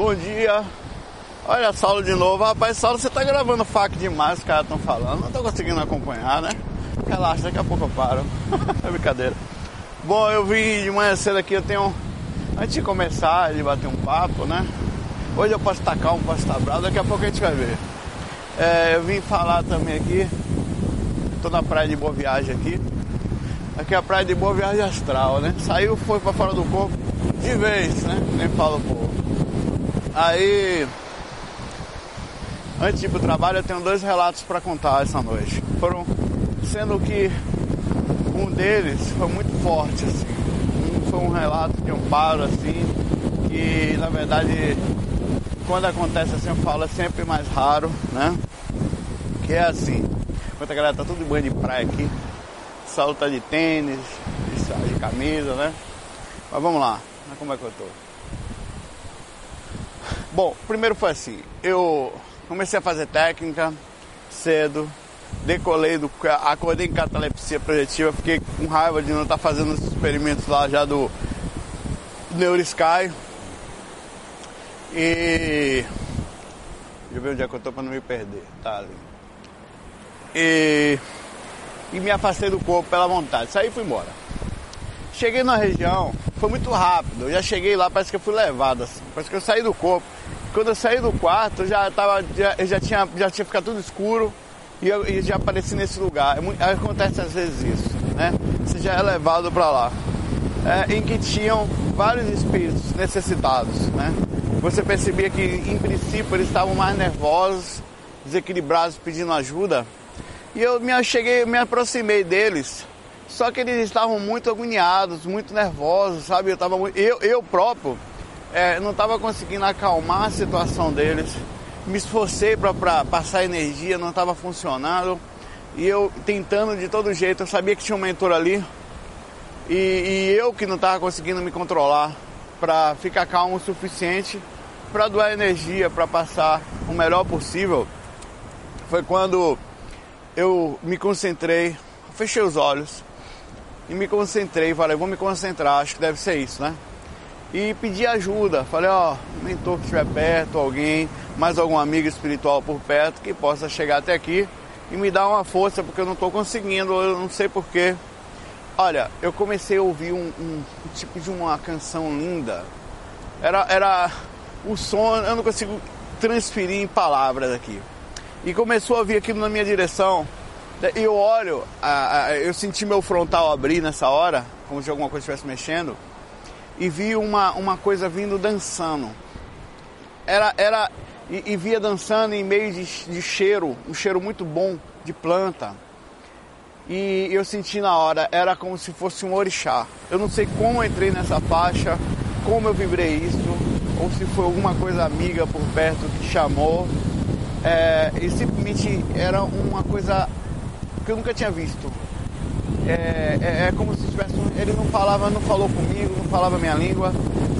Bom dia. Olha, Saulo de novo. Rapaz, Saulo, você tá gravando fac demais, os caras estão falando. Não tô conseguindo acompanhar, né? Relaxa, daqui a pouco eu paro. é brincadeira. Bom, eu vim de manhã cedo aqui, eu tenho. Antes de começar, de bater um papo, né? Hoje eu posso estar calmo, posso estar bravo, daqui a pouco a gente vai ver. É, eu vim falar também aqui. Tô na praia de Boa Viagem aqui. Aqui é a praia de Boa Viagem Astral, né? Saiu, foi para fora do corpo de vez, né? Nem falo povo. Aí, antes de ir pro trabalho, eu tenho dois relatos para contar essa noite. Foram, sendo que um deles foi muito forte, assim. Um foi um relato de um paro, assim, que na verdade, quando acontece assim, eu falo é sempre mais raro, né? Que é assim, enquanto a galera tá tudo de banho de praia aqui, Saulo tá de tênis, de camisa, né? Mas vamos lá, como é que eu tô? Bom, primeiro foi assim, eu comecei a fazer técnica cedo, decolei do. acordei em catalepsia projetiva, fiquei com raiva de não estar tá fazendo os experimentos lá já do Neurosky. E. Deixa eu ver onde é que eu tô pra não me perder. Tá ali. E. E me afastei do corpo pela vontade. Saí e fui embora. Cheguei na região, foi muito rápido. Eu já cheguei lá, parece que eu fui levado assim. Parece que eu saí do corpo. Quando eu saí do quarto, já tava, já, já tinha, já tinha ficado tudo escuro e eu, já apareci nesse lugar. É, acontece às vezes isso, né? Você já é levado para lá. É, em que tinham vários espíritos necessitados, né? Você percebia que, em princípio, eles estavam mais nervosos, desequilibrados, pedindo ajuda. E eu me cheguei, me aproximei deles. Só que eles estavam muito agoniados, muito nervosos, sabe? Eu, tava, eu, eu próprio é, não estava conseguindo acalmar a situação deles. Me esforcei para passar energia, não estava funcionando. E eu tentando de todo jeito, eu sabia que tinha um mentor ali. E, e eu que não estava conseguindo me controlar para ficar calmo o suficiente para doar energia, para passar o melhor possível. Foi quando eu me concentrei, fechei os olhos e me concentrei, falei, vou me concentrar, acho que deve ser isso, né? E pedi ajuda. Falei, ó, mentor que estiver perto, alguém, mais algum amigo espiritual por perto que possa chegar até aqui e me dar uma força, porque eu não estou conseguindo, eu não sei porquê. Olha, eu comecei a ouvir um, um, um, tipo de uma canção linda. Era, era o som, eu não consigo transferir em palavras aqui. E começou a vir aquilo na minha direção. E eu olho, eu senti meu frontal abrir nessa hora, como se alguma coisa estivesse mexendo e vi uma, uma coisa vindo dançando. Era, era e, e via dançando em meio de, de cheiro, um cheiro muito bom de planta. E eu senti na hora, era como se fosse um orixá. Eu não sei como entrei nessa faixa, como eu vibrei isso, ou se foi alguma coisa amiga por perto que chamou. É, e simplesmente era uma coisa que eu nunca tinha visto é, é, é, como se tivesse ele não falava, não falou comigo, não falava minha língua,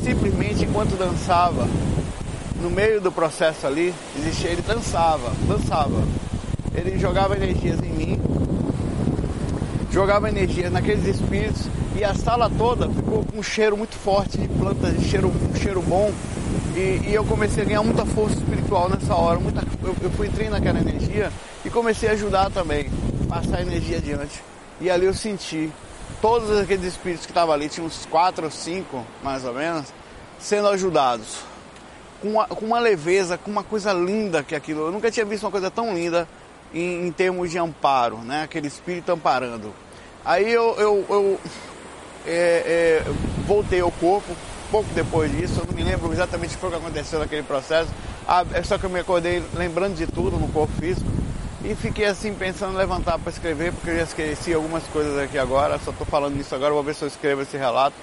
simplesmente enquanto dançava, no meio do processo ali, existia, ele dançava, dançava. Ele jogava energias em mim, jogava energias naqueles espíritos e a sala toda ficou com um cheiro muito forte de plantas, de cheiro, um cheiro bom. E, e, eu comecei a ganhar muita força espiritual nessa hora. Muita, eu, eu fui entrando naquela energia e comecei a ajudar também, passar a energia adiante. E ali eu senti todos aqueles espíritos que estavam ali, tinha uns quatro ou cinco, mais ou menos, sendo ajudados. Com uma, com uma leveza, com uma coisa linda que aquilo. Eu nunca tinha visto uma coisa tão linda em, em termos de amparo, né? Aquele espírito amparando. Aí eu, eu, eu é, é, voltei ao corpo, pouco depois disso, eu não me lembro exatamente o que foi que aconteceu naquele processo. Ah, é só que eu me acordei lembrando de tudo no corpo físico. E fiquei assim pensando em levantar para escrever, porque eu já esqueci algumas coisas aqui agora, só estou falando nisso agora, vou ver se eu escrevo esse relato.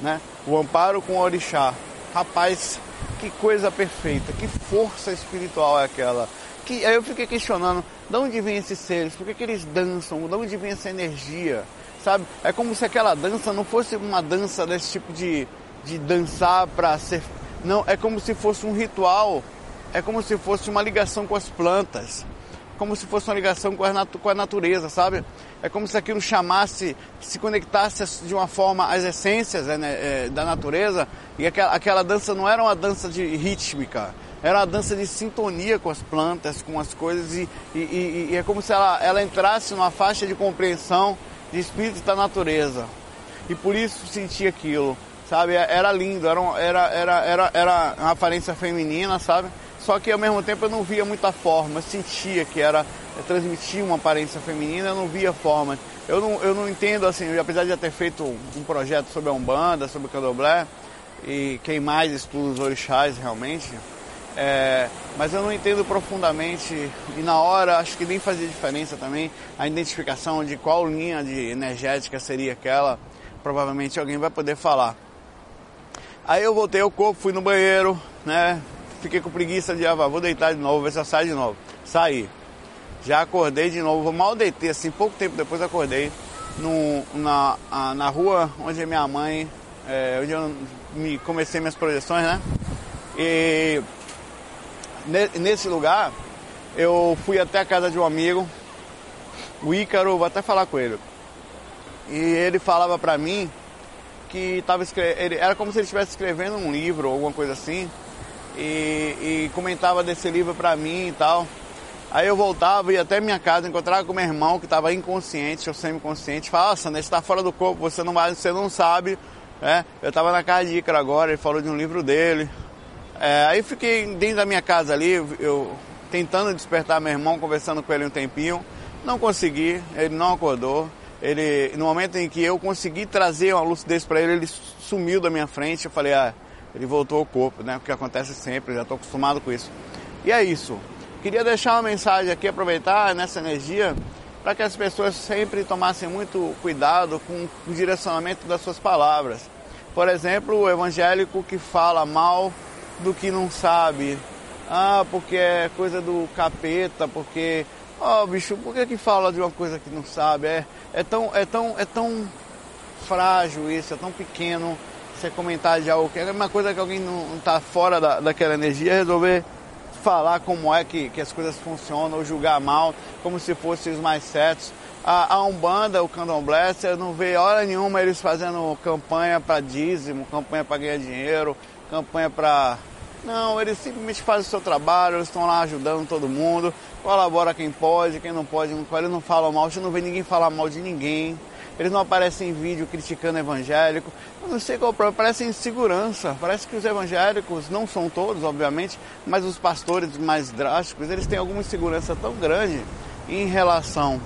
Né? O amparo com o orixá. Rapaz, que coisa perfeita, que força espiritual é aquela. Que, aí eu fiquei questionando, de onde vem esses seres? Por que, que eles dançam? De onde vem essa energia? Sabe? É como se aquela dança não fosse uma dança desse tipo de, de dançar para ser. Não, é como se fosse um ritual, é como se fosse uma ligação com as plantas como se fosse uma ligação com a, com a natureza, sabe? É como se aquilo chamasse, se conectasse de uma forma às essências né, é, da natureza e aquela, aquela dança não era uma dança de rítmica, era uma dança de sintonia com as plantas, com as coisas e, e, e, e é como se ela, ela entrasse numa faixa de compreensão de espírito da natureza e por isso sentia aquilo, sabe? Era lindo, era, era, era, era, era uma aparência feminina, sabe? Só que ao mesmo tempo eu não via muita forma, sentia que era transmitia uma aparência feminina, eu não via forma. Eu não, eu não entendo assim, apesar de já ter feito um projeto sobre a Umbanda, sobre o Candomblé, e quem mais estuda os orixás realmente, é, mas eu não entendo profundamente e na hora acho que nem fazia diferença também a identificação de qual linha de energética seria aquela, provavelmente alguém vai poder falar. Aí eu voltei ao corpo, fui no banheiro, né? Fiquei com preguiça de, ah, vou deitar de novo, ver se eu saio de novo. Saí. Já acordei de novo, mal deitei, assim, pouco tempo depois acordei no, na, na rua onde minha mãe, é, onde eu me comecei minhas projeções, né? E nesse lugar eu fui até a casa de um amigo, o Ícaro, vou até falar com ele. E ele falava pra mim que estava escrevendo, era como se ele estivesse escrevendo um livro ou alguma coisa assim, e, e comentava desse livro pra mim e tal. Aí eu voltava, ia até minha casa, encontrava com meu irmão que estava inconsciente ou semi-consciente. Falava, nossa, você está fora do corpo, você não, vai, você não sabe. É, eu estava na casa de Ícaro agora, ele falou de um livro dele. É, aí fiquei dentro da minha casa ali, eu tentando despertar meu irmão, conversando com ele um tempinho. Não consegui, ele não acordou. Ele, no momento em que eu consegui trazer uma lucidez para ele, ele sumiu da minha frente. Eu falei, ah, ele voltou ao corpo, né? Porque acontece sempre, já estou acostumado com isso. E é isso. Queria deixar uma mensagem aqui, aproveitar nessa energia, para que as pessoas sempre tomassem muito cuidado com o direcionamento das suas palavras. Por exemplo, o evangélico que fala mal do que não sabe. Ah, porque é coisa do capeta, porque. Ó, oh, bicho, por que, que fala de uma coisa que não sabe? É, é, tão, é, tão, é tão frágil isso, é tão pequeno você comentar de algo que é uma coisa que alguém não está fora da, daquela energia resolver falar como é que, que as coisas funcionam ou julgar mal, como se fossem os mais certos. A, a Umbanda, o Candomblé, você não vê hora nenhuma eles fazendo campanha para dízimo, campanha para ganhar dinheiro, campanha para. Não, eles simplesmente fazem o seu trabalho, eles estão lá ajudando todo mundo, colabora quem pode, quem não pode, não, eles não falam mal, você não vê ninguém falar mal de ninguém. Eles não aparecem em vídeo criticando evangélico. Eu não sei qual o problema, parece insegurança. Parece que os evangélicos, não são todos, obviamente, mas os pastores mais drásticos, eles têm alguma insegurança tão grande em relação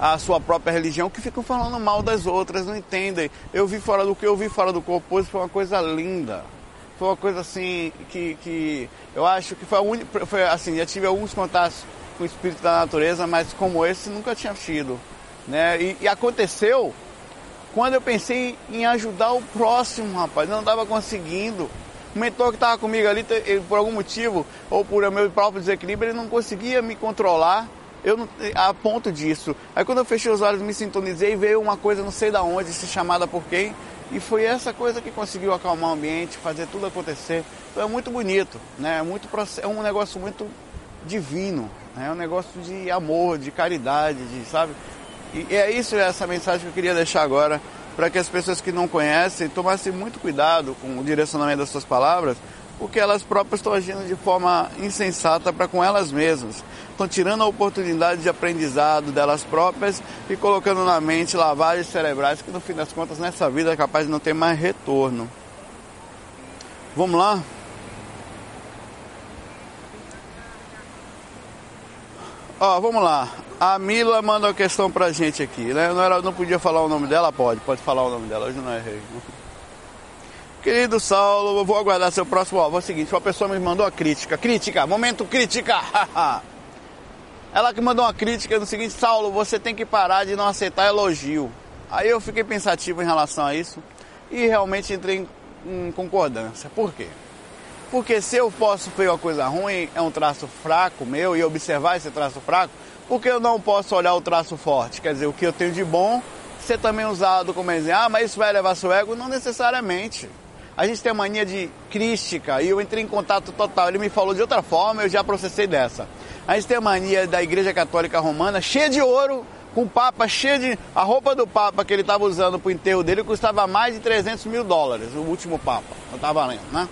à sua própria religião que ficam falando mal das outras, não entendem. Eu vi fora do que eu vi fora do corpo foi uma coisa linda. Foi uma coisa assim que, que eu acho que foi a única. Foi assim, já tive alguns contatos com o espírito da natureza, mas como esse nunca tinha tido. Né? E, e aconteceu quando eu pensei em ajudar o próximo, rapaz. Eu não estava conseguindo. O mentor que estava comigo ali, ele, por algum motivo, ou por meu próprio desequilíbrio, ele não conseguia me controlar eu não, a ponto disso. Aí quando eu fechei os olhos, me sintonizei, veio uma coisa não sei da onde, se chamada por quem, e foi essa coisa que conseguiu acalmar o ambiente, fazer tudo acontecer. Então é muito bonito, né? É, muito, é um negócio muito divino, né? é um negócio de amor, de caridade, de, sabe? E é isso, essa mensagem que eu queria deixar agora, para que as pessoas que não conhecem tomassem muito cuidado com o direcionamento das suas palavras, porque elas próprias estão agindo de forma insensata para com elas mesmas. Estão tirando a oportunidade de aprendizado delas próprias e colocando na mente lavagens cerebrais que no fim das contas nessa vida é capaz de não ter mais retorno. Vamos lá? Ó, vamos lá. A Mila manda uma questão pra gente aqui, né? Não, era, não podia falar o nome dela? Pode, pode falar o nome dela, hoje não errei. Querido Saulo, eu vou aguardar seu próximo. Ó, é o seguinte, uma pessoa me mandou a crítica. Crítica, momento crítica! Ela que mandou uma crítica no seguinte, Saulo, você tem que parar de não aceitar elogio. Aí eu fiquei pensativo em relação a isso e realmente entrei em, em concordância. Por quê? Porque se eu posso ver uma coisa ruim, é um traço fraco meu, e observar esse traço fraco, porque eu não posso olhar o traço forte? Quer dizer, o que eu tenho de bom ser também usado como exemplo. Ah, mas isso vai levar seu ego? Não necessariamente. A gente tem a mania de crítica e eu entrei em contato total. Ele me falou de outra forma, eu já processei dessa. A gente tem a mania da Igreja Católica Romana, cheia de ouro, com o Papa cheio de. A roupa do Papa que ele estava usando para o enterro dele custava mais de 300 mil dólares, o último Papa. Não estava lendo, né?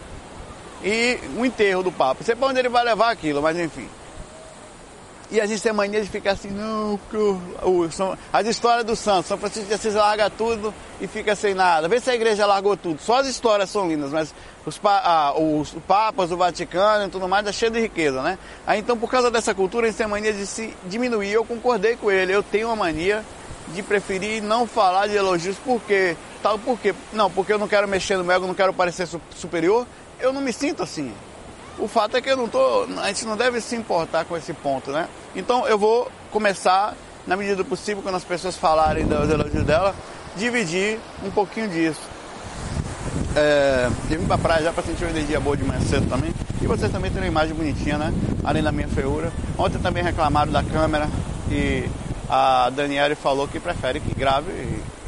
E o enterro do Papa. Sei para onde ele vai levar aquilo, mas enfim. E a gente tem mania de ficar assim, não, porque as histórias do santo, São Francisco de Assis larga tudo e fica sem nada. Vê se a igreja largou tudo. Só as histórias são lindas, mas os, ah, os papas, o Vaticano e tudo mais é cheio de riqueza, né? Aí então, por causa dessa cultura, a gente tem mania de se diminuir. Eu concordei com ele, eu tenho uma mania de preferir não falar de elogios, por quê? Tal, por quê? Não, porque eu não quero mexer no meu ego, não quero parecer superior. Eu não me sinto assim. O fato é que eu não tô, a gente não deve se importar com esse ponto, né? Então eu vou começar, na medida do possível, quando as pessoas falarem dos elogios dela, dividir um pouquinho disso. É, eu vim pra praia já para sentir uma energia boa de manhã cedo também. E vocês também terem uma imagem bonitinha, né? Além da minha feiura. Ontem também reclamaram da câmera e a Daniele falou que prefere que grave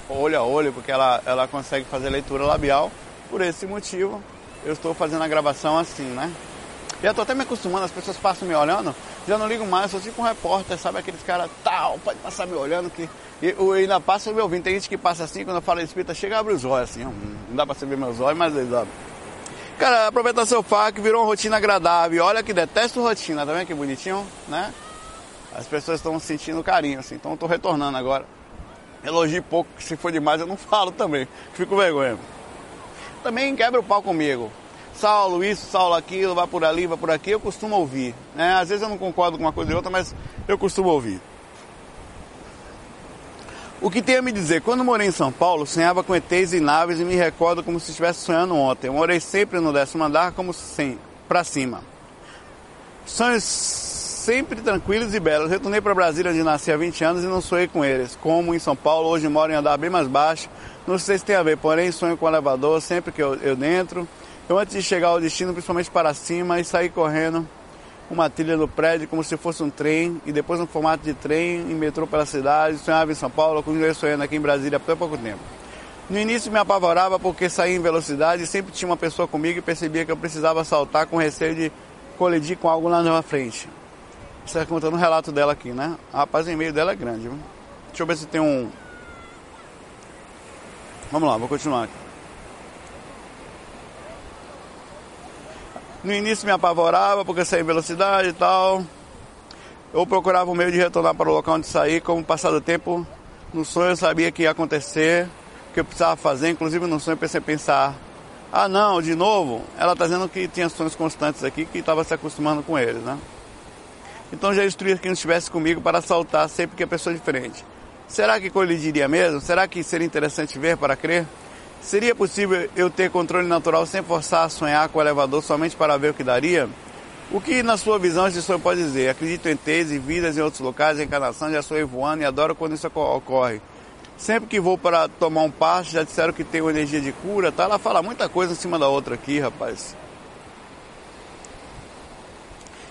olho a olho, porque ela, ela consegue fazer leitura labial. Por esse motivo, eu estou fazendo a gravação assim, né? Já estou até me acostumando, as pessoas passam me olhando, já não ligo mais, eu sou tipo um repórter, sabe? Aqueles caras tal, pode passar me olhando que. E eu ainda passa me ouvindo. Tem gente que passa assim, quando eu falo espírita, chega e abre os olhos assim, não dá pra você ver meus olhos, mas eles abrem. Cara, aproveita seu fac, virou uma rotina agradável. Olha que detesto rotina, tá vendo que bonitinho, né? As pessoas estão sentindo carinho, assim, então eu tô retornando agora. Elogio pouco, se for demais eu não falo também, fico vergonha. Também quebra o pau comigo. Saulo isso, Saulo aquilo, vai por ali, vai por aqui, eu costumo ouvir. Né? Às vezes eu não concordo com uma coisa e outra, mas eu costumo ouvir. O que tem a me dizer? Quando morei em São Paulo, sonhava com ETs e naves e me recordo como se estivesse sonhando ontem. Eu morei sempre no décimo andar, como sem, para cima. Sonhos sempre tranquilos e belos. Retornei para Brasília, onde nasci há 20 anos, e não sonhei com eles. Como em São Paulo, hoje moro em andar bem mais baixo. Não sei se tem a ver, porém sonho com o elevador sempre que eu, eu. Eu antes de chegar ao destino, principalmente para cima, e sair correndo uma trilha no prédio como se fosse um trem, e depois um formato de trem e metrô pela cidade, sonhava em São Paulo, continuei sonhando aqui em Brasília há pouco tempo. No início me apavorava porque saía em velocidade e sempre tinha uma pessoa comigo e percebia que eu precisava saltar com receio de colidir com algo lá na frente. Você está contando o relato dela aqui, né? A rapaz, o e-mail dela é grande. Viu? Deixa eu ver se tem um. Vamos lá, vou continuar. No início me apavorava porque saía em velocidade e tal. Eu procurava um meio de retornar para o local onde saí. Como passar do tempo, no sonho eu sabia que ia acontecer, o que eu precisava fazer. Inclusive no sonho eu pensei pensar, ah não, de novo, ela está dizendo que tinha sonhos constantes aqui, que estava se acostumando com eles, né? Então já instruía que não estivesse comigo para saltar sempre que a pessoa é diferente. Será que colidiria mesmo? Será que seria interessante ver para crer? Seria possível eu ter controle natural sem forçar a sonhar com o elevador somente para ver o que daria? O que, na sua visão, esse sonho pode dizer? Acredito em T's e vidas em outros locais, encarnação, já sou voando e adoro quando isso ocorre. Sempre que vou para tomar um passo, já disseram que uma energia de cura, tá? Ela fala muita coisa em cima da outra aqui, rapaz.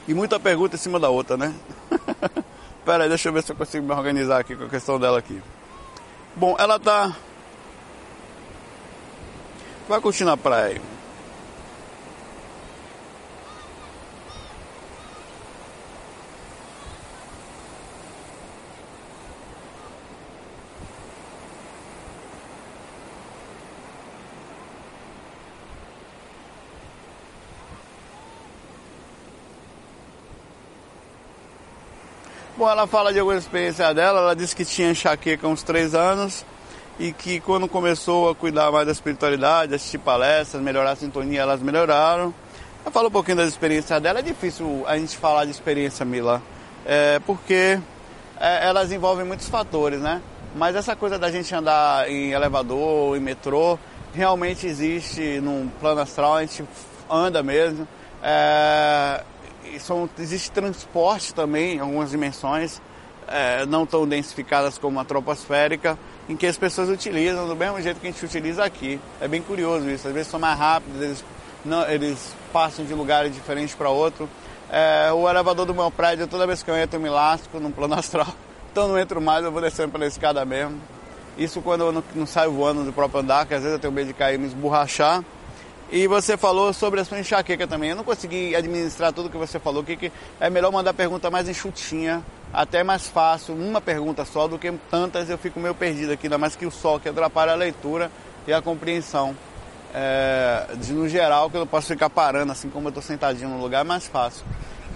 E muita pergunta em cima da outra, né? Pera aí, deixa eu ver se eu consigo me organizar aqui com a questão dela aqui. Bom, ela tá Vai curtir na praia. Bom, ela fala de alguma experiência dela, ela disse que tinha enxaqueca uns três anos e que quando começou a cuidar mais da espiritualidade, assistir palestras, melhorar a sintonia, elas melhoraram. Eu falo um pouquinho das experiências dela. É difícil a gente falar de experiência, Mila, é, porque é, elas envolvem muitos fatores, né? Mas essa coisa da gente andar em elevador, em metrô, realmente existe num plano astral, a gente anda mesmo. É, são, existe transporte também algumas dimensões, é, não tão densificadas como a troposférica, em que as pessoas utilizam do mesmo jeito que a gente utiliza aqui. É bem curioso isso. Às vezes são mais rápidos, eles, não, eles passam de lugares diferentes para outro. É, o elevador do meu prédio, toda vez que eu entro, eu me lasco no plano astral. Então não entro mais, eu vou descendo pela escada mesmo. Isso quando eu não, não saio voando do próprio andar, que às vezes eu tenho medo de cair e me esborrachar. E você falou sobre a sua enxaqueca também. Eu não consegui administrar tudo que você falou, que, que é melhor mandar pergunta mais enxutinha, até mais fácil, uma pergunta só, do que tantas eu fico meio perdido aqui, ainda mais que o sol que atrapalha a leitura e a compreensão. É, de, no geral, que eu posso ficar parando, assim como eu estou sentadinho no lugar, é mais fácil.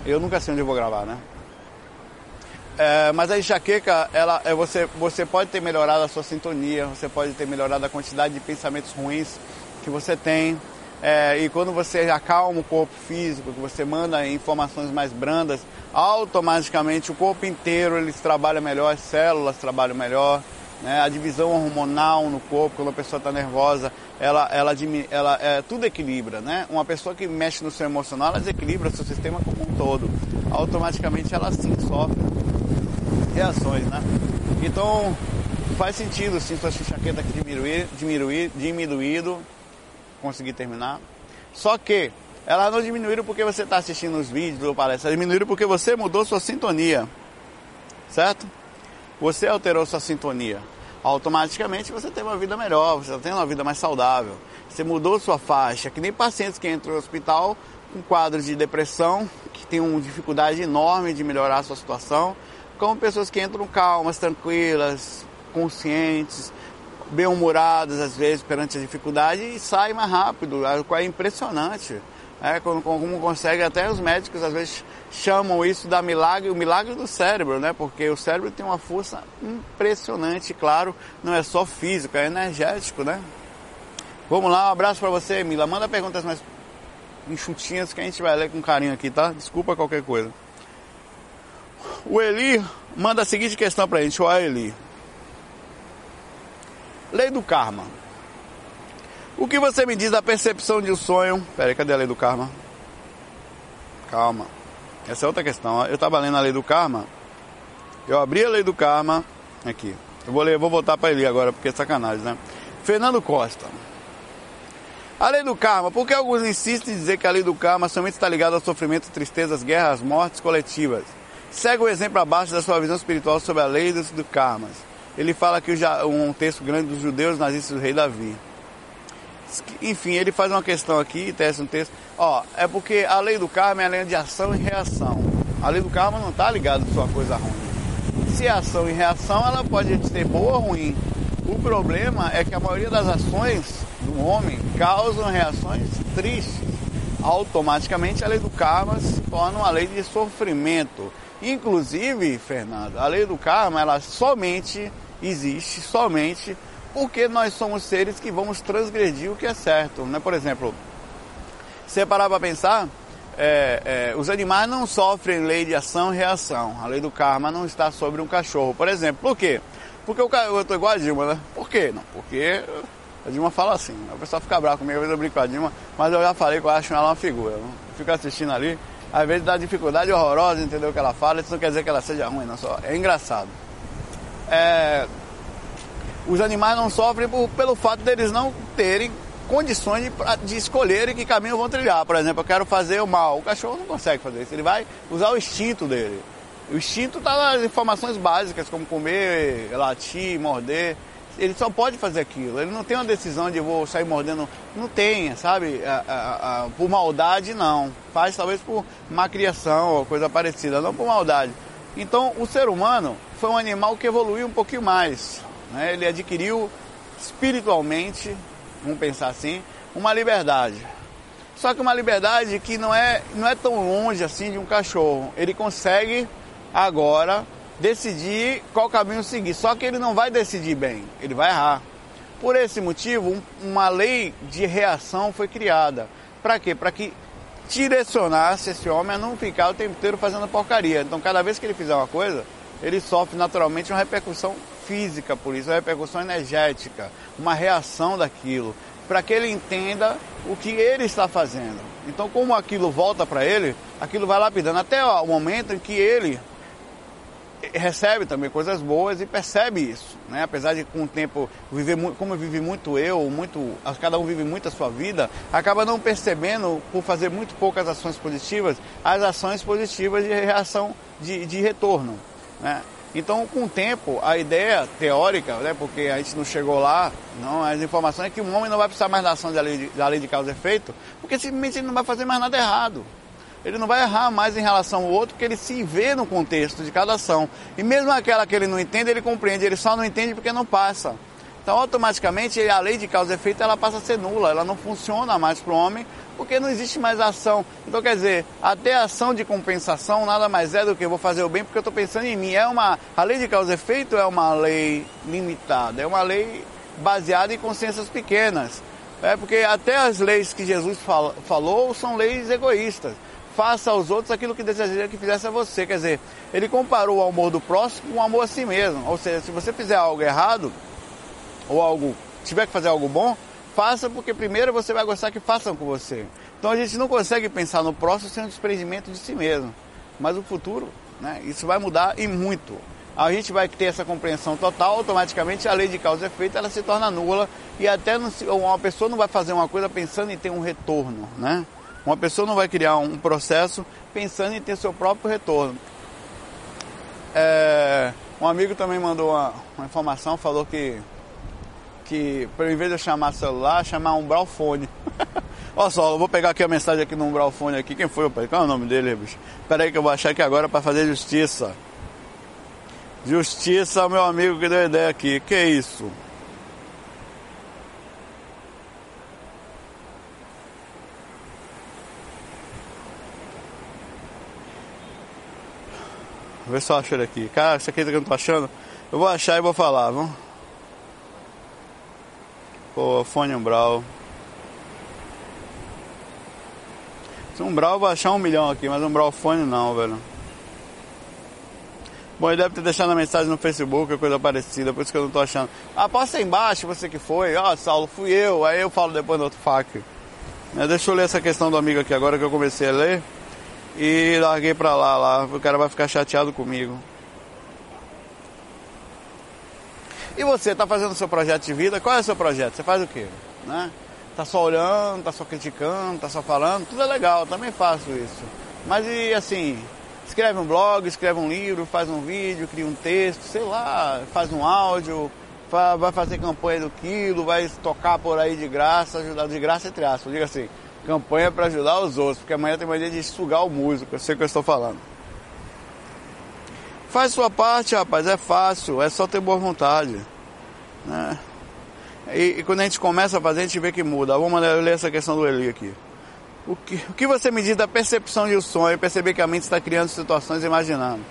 Eu nunca sei onde eu vou gravar, né? É, mas a enxaqueca, ela, é você, você pode ter melhorado a sua sintonia, você pode ter melhorado a quantidade de pensamentos ruins que você tem. É, e quando você acalma o corpo físico, que você manda informações mais brandas, automaticamente o corpo inteiro ele trabalha melhor, as células trabalham melhor, né? a divisão hormonal no corpo, quando a pessoa está nervosa, ela, ela, ela é, tudo equilibra. Né? Uma pessoa que mexe no seu emocional, ela desequilibra seu sistema como um todo. Automaticamente ela sim sofre reações. Né? Então faz sentido sim sua enxaqueca diminuir, diminuir, diminuído conseguir terminar. Só que elas não diminuíram porque você está assistindo os vídeos ou palestras, diminuíram porque você mudou sua sintonia, certo? Você alterou sua sintonia. Automaticamente você tem uma vida melhor, você tem uma vida mais saudável. Você mudou sua faixa, que nem pacientes que entram no hospital com quadros de depressão, que têm uma dificuldade enorme de melhorar a sua situação, como pessoas que entram calmas, tranquilas, conscientes, bem-humoradas às vezes perante a dificuldade e saem mais rápido, é impressionante. É, como, como consegue, até os médicos às vezes chamam isso da milagre, o milagre do cérebro, né? Porque o cérebro tem uma força impressionante, claro, não é só físico, é energético, né? Vamos lá, um abraço para você, Mila. Manda perguntas mais enxutinhas que a gente vai ler com carinho aqui, tá? Desculpa qualquer coisa. O Eli manda a seguinte questão pra gente, o Eli. Lei do karma. O que você me diz da percepção de um sonho? Peraí, cadê a lei do karma? Calma. Essa é outra questão. Eu estava lendo a lei do karma. Eu abri a lei do karma. Aqui. Eu vou ler, vou voltar para ele agora, porque é sacanagem, né? Fernando Costa. A lei do karma. Por que alguns insistem em dizer que a lei do karma somente está ligada ao sofrimento, tristezas, guerras, mortes coletivas? Segue o exemplo abaixo da sua visão espiritual sobre a lei dos do karmas ele fala que um texto grande dos judeus nazistas do rei Davi. Enfim, ele faz uma questão aqui, testa um texto. Ó, é porque a lei do karma é a lei de ação e reação. A lei do karma não está ligada a uma coisa ruim. Se é ação e reação, ela pode ser boa ou ruim. O problema é que a maioria das ações do homem causam reações tristes. Automaticamente a lei do karma se torna uma lei de sofrimento. Inclusive, Fernando, a lei do karma ela somente existe somente porque nós somos seres que vamos transgredir o que é certo. Né? Por exemplo, você parar para pensar, é, é, os animais não sofrem lei de ação e reação. A lei do karma não está sobre um cachorro, por exemplo. Por quê? Porque o, eu estou igual a Dilma, né? Por quê? Não, porque a Dilma fala assim. A pessoa fica brava comigo, às vezes eu brinco com a Dilma, mas eu já falei que eu acho ela uma figura. Fico assistindo ali, às vezes dá dificuldade horrorosa entender o que ela fala, isso não quer dizer que ela seja ruim, não, só é engraçado. É, os animais não sofrem por, pelo fato deles não terem condições de, de escolherem que caminho vão trilhar. Por exemplo, eu quero fazer o mal. O cachorro não consegue fazer isso, ele vai usar o instinto dele. O instinto está nas informações básicas, como comer, latir, morder. Ele só pode fazer aquilo. Ele não tem uma decisão de vou sair mordendo. Não tem, sabe? A, a, a, por maldade, não. Faz talvez por má criação ou coisa parecida, não por maldade. Então, o ser humano foi um animal que evoluiu um pouquinho mais. Né? Ele adquiriu espiritualmente, vamos pensar assim, uma liberdade. Só que uma liberdade que não é, não é tão longe assim de um cachorro. Ele consegue agora decidir qual caminho seguir. Só que ele não vai decidir bem, ele vai errar. Por esse motivo, uma lei de reação foi criada. Para quê? Para que direcionasse esse homem a não ficar o tempo inteiro fazendo porcaria. Então, cada vez que ele fizer uma coisa, ele sofre naturalmente uma repercussão física por isso, uma repercussão energética, uma reação daquilo, para que ele entenda o que ele está fazendo. Então, como aquilo volta para ele, aquilo vai lapidando até o momento em que ele recebe também coisas boas e percebe isso, né? Apesar de com o tempo viver como vive muito eu, muito cada um vive muito a sua vida, acaba não percebendo por fazer muito poucas ações positivas as ações positivas de reação de, de retorno, né? Então, com o tempo, a ideia teórica, né, porque a gente não chegou lá, não, as informações é que o homem não vai precisar mais da ação da lei de, da lei de causa e efeito, porque simplesmente ele não vai fazer mais nada errado. Ele não vai errar mais em relação ao outro, porque ele se vê no contexto de cada ação. E mesmo aquela que ele não entende, ele compreende, ele só não entende porque não passa. Então, automaticamente, a lei de causa e efeito ela passa a ser nula, ela não funciona mais para o homem, porque não existe mais ação. Então, quer dizer, até a ação de compensação nada mais é do que eu vou fazer o bem porque eu estou pensando em mim. É uma, a lei de causa e efeito é uma lei limitada, é uma lei baseada em consciências pequenas. É porque até as leis que Jesus fala, falou são leis egoístas. Faça aos outros aquilo que desejaria que fizesse a você. Quer dizer, ele comparou o amor do próximo com o amor a si mesmo. Ou seja, se você fizer algo errado, ou algo, tiver que fazer algo bom, faça porque primeiro você vai gostar que façam com você. Então a gente não consegue pensar no próximo sem um desprendimento de si mesmo. Mas o futuro, né, isso vai mudar e muito. A gente vai ter essa compreensão total, automaticamente a lei de causa e efeito ela se torna nula e até não, uma pessoa não vai fazer uma coisa pensando em ter um retorno, né? Uma pessoa não vai criar um processo pensando em ter seu próprio retorno. É, um amigo também mandou uma, uma informação, falou que que, para vez de eu chamar celular, chamar um bralfone. Olha só, eu vou pegar aqui a mensagem aqui no bralfone aqui. Quem foi, pai? Qual é o nome dele, bicho? Espera aí que eu vou achar aqui agora para fazer justiça. Justiça meu amigo que deu ideia aqui. Que isso? Ver se eu acho ele aqui. Cara, isso aqui que eu não tô achando. Eu vou achar e vou falar, vamos? Pô, fone Umbral. Se um Umbral eu vou achar um milhão aqui, mas um Umbral fone não, velho. Bom, ele deve ter deixado a mensagem no Facebook, coisa parecida, por isso que eu não tô achando. Ah, posta aí embaixo, você que foi. Ó, oh, Saulo, fui eu. Aí eu falo depois no outro fac. É, deixa eu ler essa questão do amigo aqui agora que eu comecei a ler. E larguei pra lá, lá. O cara vai ficar chateado comigo. E você está fazendo seu projeto de vida? Qual é o seu projeto? Você faz o quê? Né? Tá só olhando, tá só criticando, tá só falando, tudo é legal, também faço isso. Mas e assim, escreve um blog, escreve um livro, faz um vídeo, cria um texto, sei lá, faz um áudio, vai fazer campanha do quilo, vai tocar por aí de graça, ajudar de graça entre aspas, diga assim, campanha para ajudar os outros, porque amanhã tem mania de sugar o músico, eu sei o que eu estou falando. Faz sua parte, rapaz, é fácil, é só ter boa vontade. Né? E, e, quando a gente começa a fazer, a gente vê que muda. Vamos ler essa questão do Eli aqui. O que, o que você me diz da percepção de um sonho perceber que a mente está criando situações imaginando?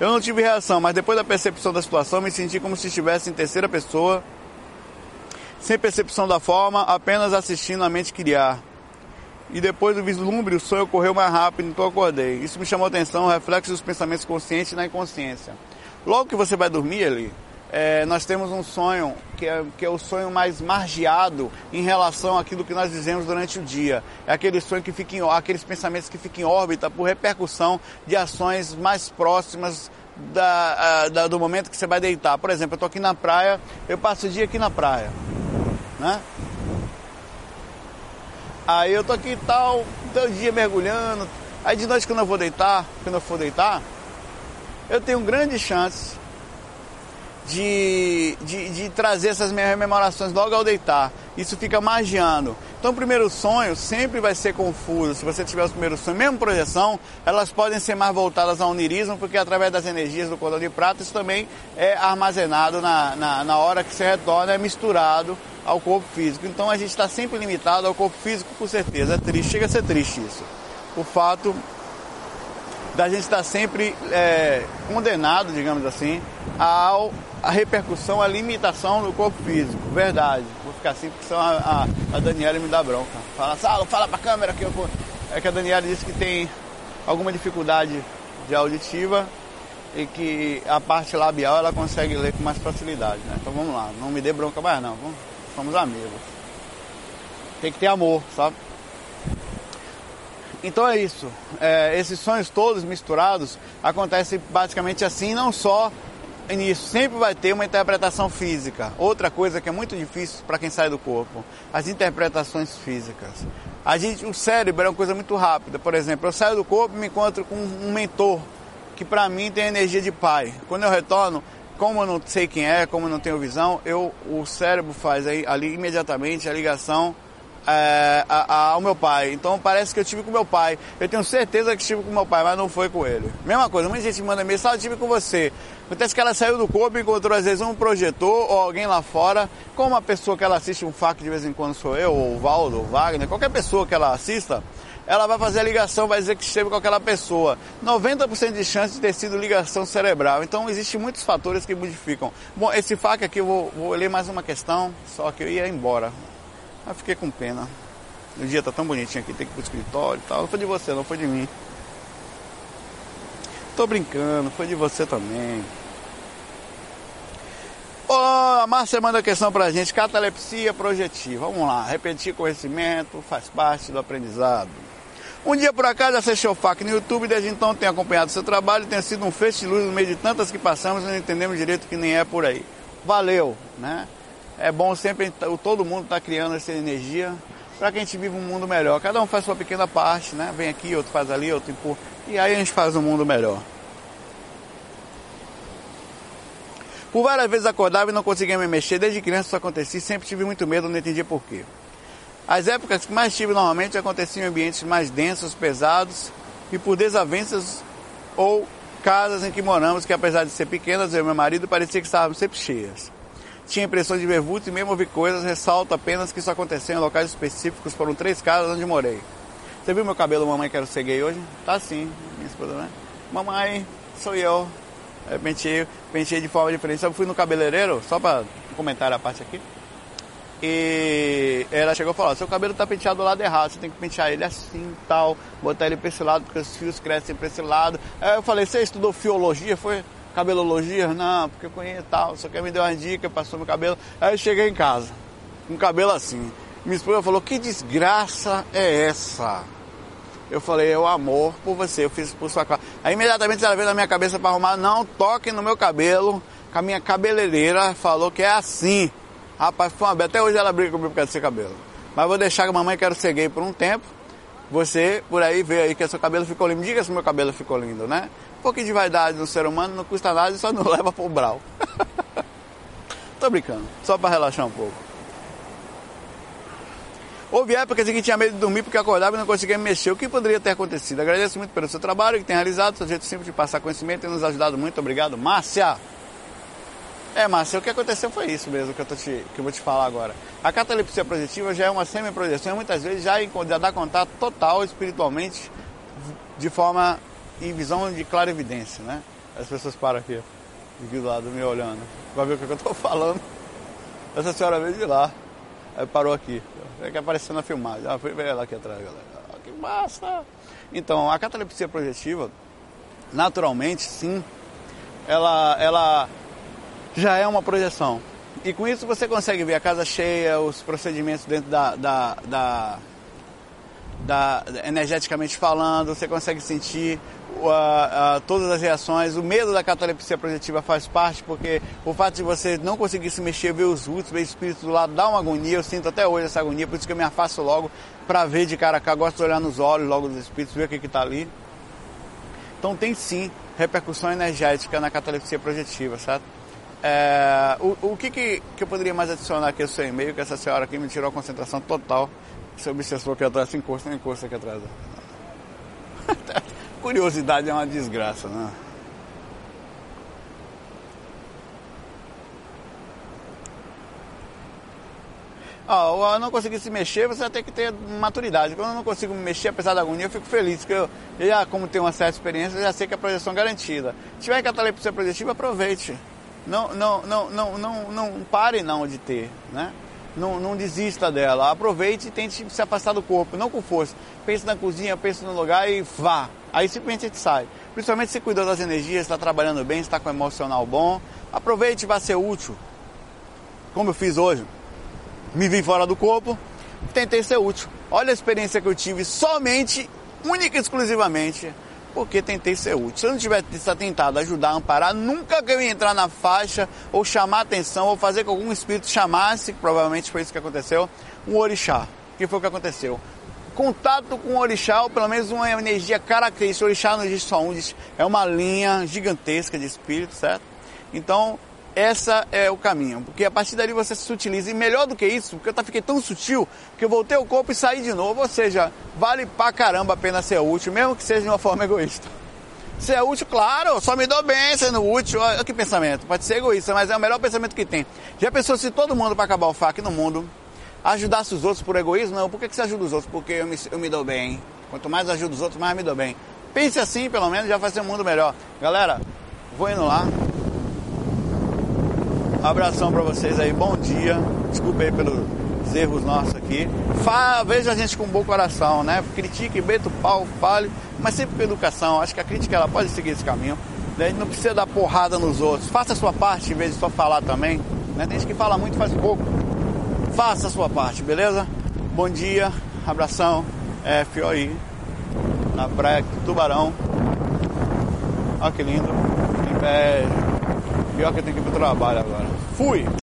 Eu não tive reação, mas depois da percepção da situação, me senti como se estivesse em terceira pessoa, sem percepção da forma, apenas assistindo a mente criar e depois do vislumbre o sonho ocorreu mais rápido, então acordei. Isso me chamou a atenção, reflexo dos pensamentos conscientes na inconsciência. Logo que você vai dormir ali, é, nós temos um sonho que é, que é o sonho mais margeado em relação àquilo que nós dizemos durante o dia. É aquele sonho que fica em, aqueles pensamentos que ficam em órbita por repercussão de ações mais próximas da, da, do momento que você vai deitar. Por exemplo, eu estou aqui na praia, eu passo o dia aqui na praia, né? Aí eu tô aqui tal, todo dia mergulhando. Aí de noite quando eu vou deitar, quando eu for deitar, eu tenho grande chance de, de, de, trazer essas minhas rememorações logo ao deitar. Isso fica magiando. Então o primeiro sonho sempre vai ser confuso. Se você tiver os primeiros sonhos, mesmo projeção, elas podem ser mais voltadas ao onirismo, porque através das energias do cordão de prata, isso também é armazenado na, na, na hora que você retorna, é misturado ao corpo físico. Então a gente está sempre limitado ao corpo físico, com certeza. É triste, chega a ser triste isso. O fato da gente estar sempre é, condenado, digamos assim, ao, a repercussão, a limitação do corpo físico. Verdade. Vou ficar assim porque senão a, a, a Daniela me dá bronca. Fala, Salo, fala pra câmera que eu vou. É que a Daniela disse que tem alguma dificuldade de auditiva e que a parte labial ela consegue ler com mais facilidade, né? Então vamos lá, não me dê bronca mais não. Vamos somos amigos. Tem que ter amor, sabe? Então é isso. É, esses sonhos todos misturados acontecem basicamente assim, não só nisso. Sempre vai ter uma interpretação física. Outra coisa que é muito difícil para quem sai do corpo, as interpretações físicas. A gente, o cérebro é uma coisa muito rápida. Por exemplo, eu saio do corpo e me encontro com um mentor que para mim tem energia de pai. Quando eu retorno, como eu não sei quem é, como eu não tenho visão, eu, o cérebro faz aí, ali imediatamente a ligação é, a, a, ao meu pai. Então parece que eu tive com meu pai. Eu tenho certeza que estive com meu pai, mas não foi com ele. Mesma coisa, muita gente manda mensagem, eu tive com você. Acontece que ela saiu do corpo e encontrou às vezes um projetor ou alguém lá fora, como uma pessoa que ela assiste um FAQ de vez em quando sou eu, ou o Valdo, ou o Wagner, qualquer pessoa que ela assista, ela vai fazer a ligação, vai dizer que esteve com aquela pessoa. 90% de chance de ter sido ligação cerebral. Então existem muitos fatores que modificam. Bom, esse FAQ aqui eu vou, vou ler mais uma questão, só que eu ia embora. Mas fiquei com pena. O dia tá tão bonitinho aqui, tem que ir pro escritório e tal. Não foi de você, não foi de mim. Tô brincando, foi de você também. Oh, a Márcia manda a questão pra gente, catalepsia projetiva. Vamos lá, repetir conhecimento faz parte do aprendizado. Um dia por acaso acessei o FAC no YouTube, desde então tenho acompanhado seu trabalho, tem sido um feixe de luz no meio de tantas que passamos e não entendemos direito que nem é por aí. Valeu, né? É bom sempre todo mundo estar tá criando essa energia para que a gente viva um mundo melhor. Cada um faz sua pequena parte, né? Vem aqui, outro faz ali, outro empurra. E aí a gente faz um mundo melhor. Por várias vezes acordava e não conseguia me mexer. Desde criança isso acontecia. Sempre tive muito medo, não entendia porquê. As épocas que mais tive normalmente aconteciam em ambientes mais densos, pesados e por desavenças ou casas em que moramos, que apesar de ser pequenas, eu e meu marido parecia que estávamos sempre cheias. Tinha impressão de ver e mesmo ouvir coisas, ressalto apenas que isso aconteceu em locais específicos, foram três casas onde morei. Você viu meu cabelo, mamãe, que era ceguei hoje? Tá sim, minha esposa, né? Mamãe, sou eu. Eu pentei de forma diferente. Eu fui no cabeleireiro, só para comentar a parte aqui. E ela chegou e falou, seu cabelo tá penteado do lado errado, você tem que pentear ele assim tal, botar ele para esse lado, porque os fios crescem para esse lado. Aí eu falei, você estudou fiologia? Foi cabelologia? Não, porque eu conheço tal, só quer me deu uma dica, passou meu cabelo. Aí eu cheguei em casa, com o cabelo assim. Minha esposa falou, que desgraça é essa? Eu falei, é o amor por você, eu fiz por sua causa. Aí imediatamente ela veio na minha cabeça para arrumar, não toque no meu cabelo, que a minha cabeleireira falou que é assim. Rapaz, foi uma. Até hoje ela briga comigo por causa desse cabelo. Mas vou deixar que a mamãe quero ser gay por um tempo. Você, por aí, vê aí que seu cabelo ficou lindo. Diga se meu cabelo ficou lindo, né? Um pouquinho de vaidade no ser humano não custa nada e só não leva pro brau. Tô brincando, só para relaxar um pouco. Houve épocas em que tinha medo de dormir porque acordava e não conseguia me mexer. O que poderia ter acontecido? Agradeço muito pelo seu trabalho que tem realizado, seu jeito simples de passar conhecimento e nos ajudado muito. Obrigado, Márcia! É, Márcia, o que aconteceu foi isso mesmo que eu, te, que eu vou te falar agora. A catalepsia projetiva já é uma semi-projeção e muitas vezes já, já dá contato total espiritualmente de forma em visão de clara evidência, né? As pessoas param aqui, aqui do lado me olhando, vai ver o que eu estou falando. Essa senhora veio de lá, aí parou aqui, é que apareceu na filmagem. Ah, foi ela aqui atrás, galera. Ah, que massa! Então, a catalepsia projetiva, naturalmente, sim, ela, ela já é uma projeção. E com isso você consegue ver a casa cheia, os procedimentos dentro da, da, da, da energeticamente falando, você consegue sentir uh, uh, todas as reações. O medo da catalepsia projetiva faz parte, porque o fato de você não conseguir se mexer, ver os vultos, ver o espírito do lado, dá uma agonia. Eu sinto até hoje essa agonia, por isso que eu me afasto logo para ver de cara a cara. Gosto de olhar nos olhos logo dos espíritos, ver o que está ali. Então tem sim repercussão energética na catalepsia projetiva, certo? É, o, o que, que, que, eu poderia mais adicionar aqui ao seu e-mail, que essa senhora aqui me tirou a concentração total. Você obsessou aqui atrás, se encosta, não encosta aqui atrás. Curiosidade é uma desgraça, né? Ah, eu não conseguir se mexer, você ter que ter maturidade. Quando eu não consigo me mexer, apesar da agonia, eu fico feliz, porque eu já, como tenho uma certa experiência, eu já sei que a projeção é garantida. Se tiver catalepsia projetiva, aproveite. Não, não, não, não, não, não pare não de ter, né? Não, não desista dela. Aproveite e tente se afastar do corpo, não com força. Pense na cozinha, pense no lugar e vá. Aí simplesmente a gente sai. Principalmente se cuidou das energias, está trabalhando bem, está com um emocional bom. Aproveite vá ser útil. Como eu fiz hoje. Me vi fora do corpo, tentei ser útil. Olha a experiência que eu tive somente, única e exclusivamente porque tentei ser útil. Se eu não tivesse tentado ajudar, amparar, nunca que eu ia entrar na faixa ou chamar atenção ou fazer que algum espírito chamasse, provavelmente foi isso que aconteceu, um orixá. O que foi o que aconteceu? Contato com o orixá, ou pelo menos uma energia característica. O orixá não existe só um, é uma linha gigantesca de espírito, certo? Então, essa é o caminho, porque a partir dali você se utiliza. E melhor do que isso, porque eu fiquei tão sutil que eu voltei o corpo e saí de novo. Ou seja, vale pra caramba a pena ser útil, mesmo que seja de uma forma egoísta. Ser útil, claro, só me dou bem sendo útil. Olha que pensamento. Pode ser egoísta, mas é o melhor pensamento que tem. Já pensou se todo mundo para acabar o FAC no mundo ajudasse os outros por egoísmo? Não, por que, que você ajuda os outros? Porque eu me, eu me dou bem. Quanto mais ajudo os outros, mais me dou bem. Pense assim, pelo menos, já vai ser um mundo melhor. Galera, vou indo lá. Abração para vocês aí, bom dia. Desculpe aí pelos erros nossos aqui. Fa, veja a gente com um bom coração, né? Critique, beta o pau, fale, mas sempre com educação. Acho que a crítica ela pode seguir esse caminho. Né? A gente não precisa dar porrada nos outros. Faça a sua parte em vez de só falar também. Né? Tem gente que fala muito faz pouco. Faça a sua parte, beleza? Bom dia, abração. Aí na praia Tubarão. Olha que lindo. Inveja. Pior que eu tenho que ir pro trabalho agora. Fui!